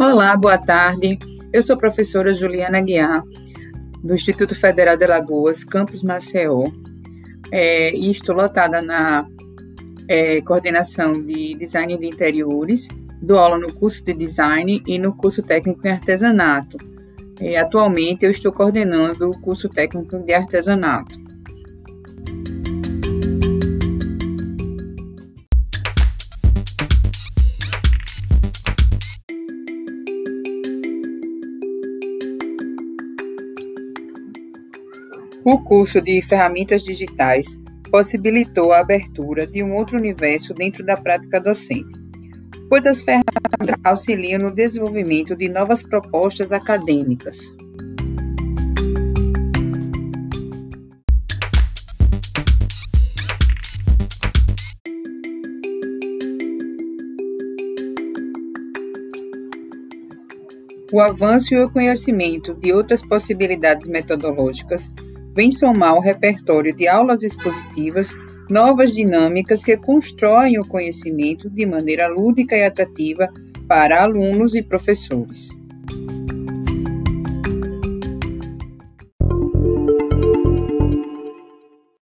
Olá, boa tarde. Eu sou a professora Juliana Guiar, do Instituto Federal de Alagoas, Campus Maceió, é, e estou lotada na é, coordenação de Design de Interiores, dou aula no curso de Design e no curso técnico em Artesanato. É, atualmente, eu estou coordenando o curso técnico de Artesanato. O curso de Ferramentas Digitais possibilitou a abertura de um outro universo dentro da prática docente, pois as ferramentas auxiliam no desenvolvimento de novas propostas acadêmicas. O avanço e o conhecimento de outras possibilidades metodológicas vem somar ao repertório de aulas expositivas novas dinâmicas que constroem o conhecimento de maneira lúdica e atrativa para alunos e professores.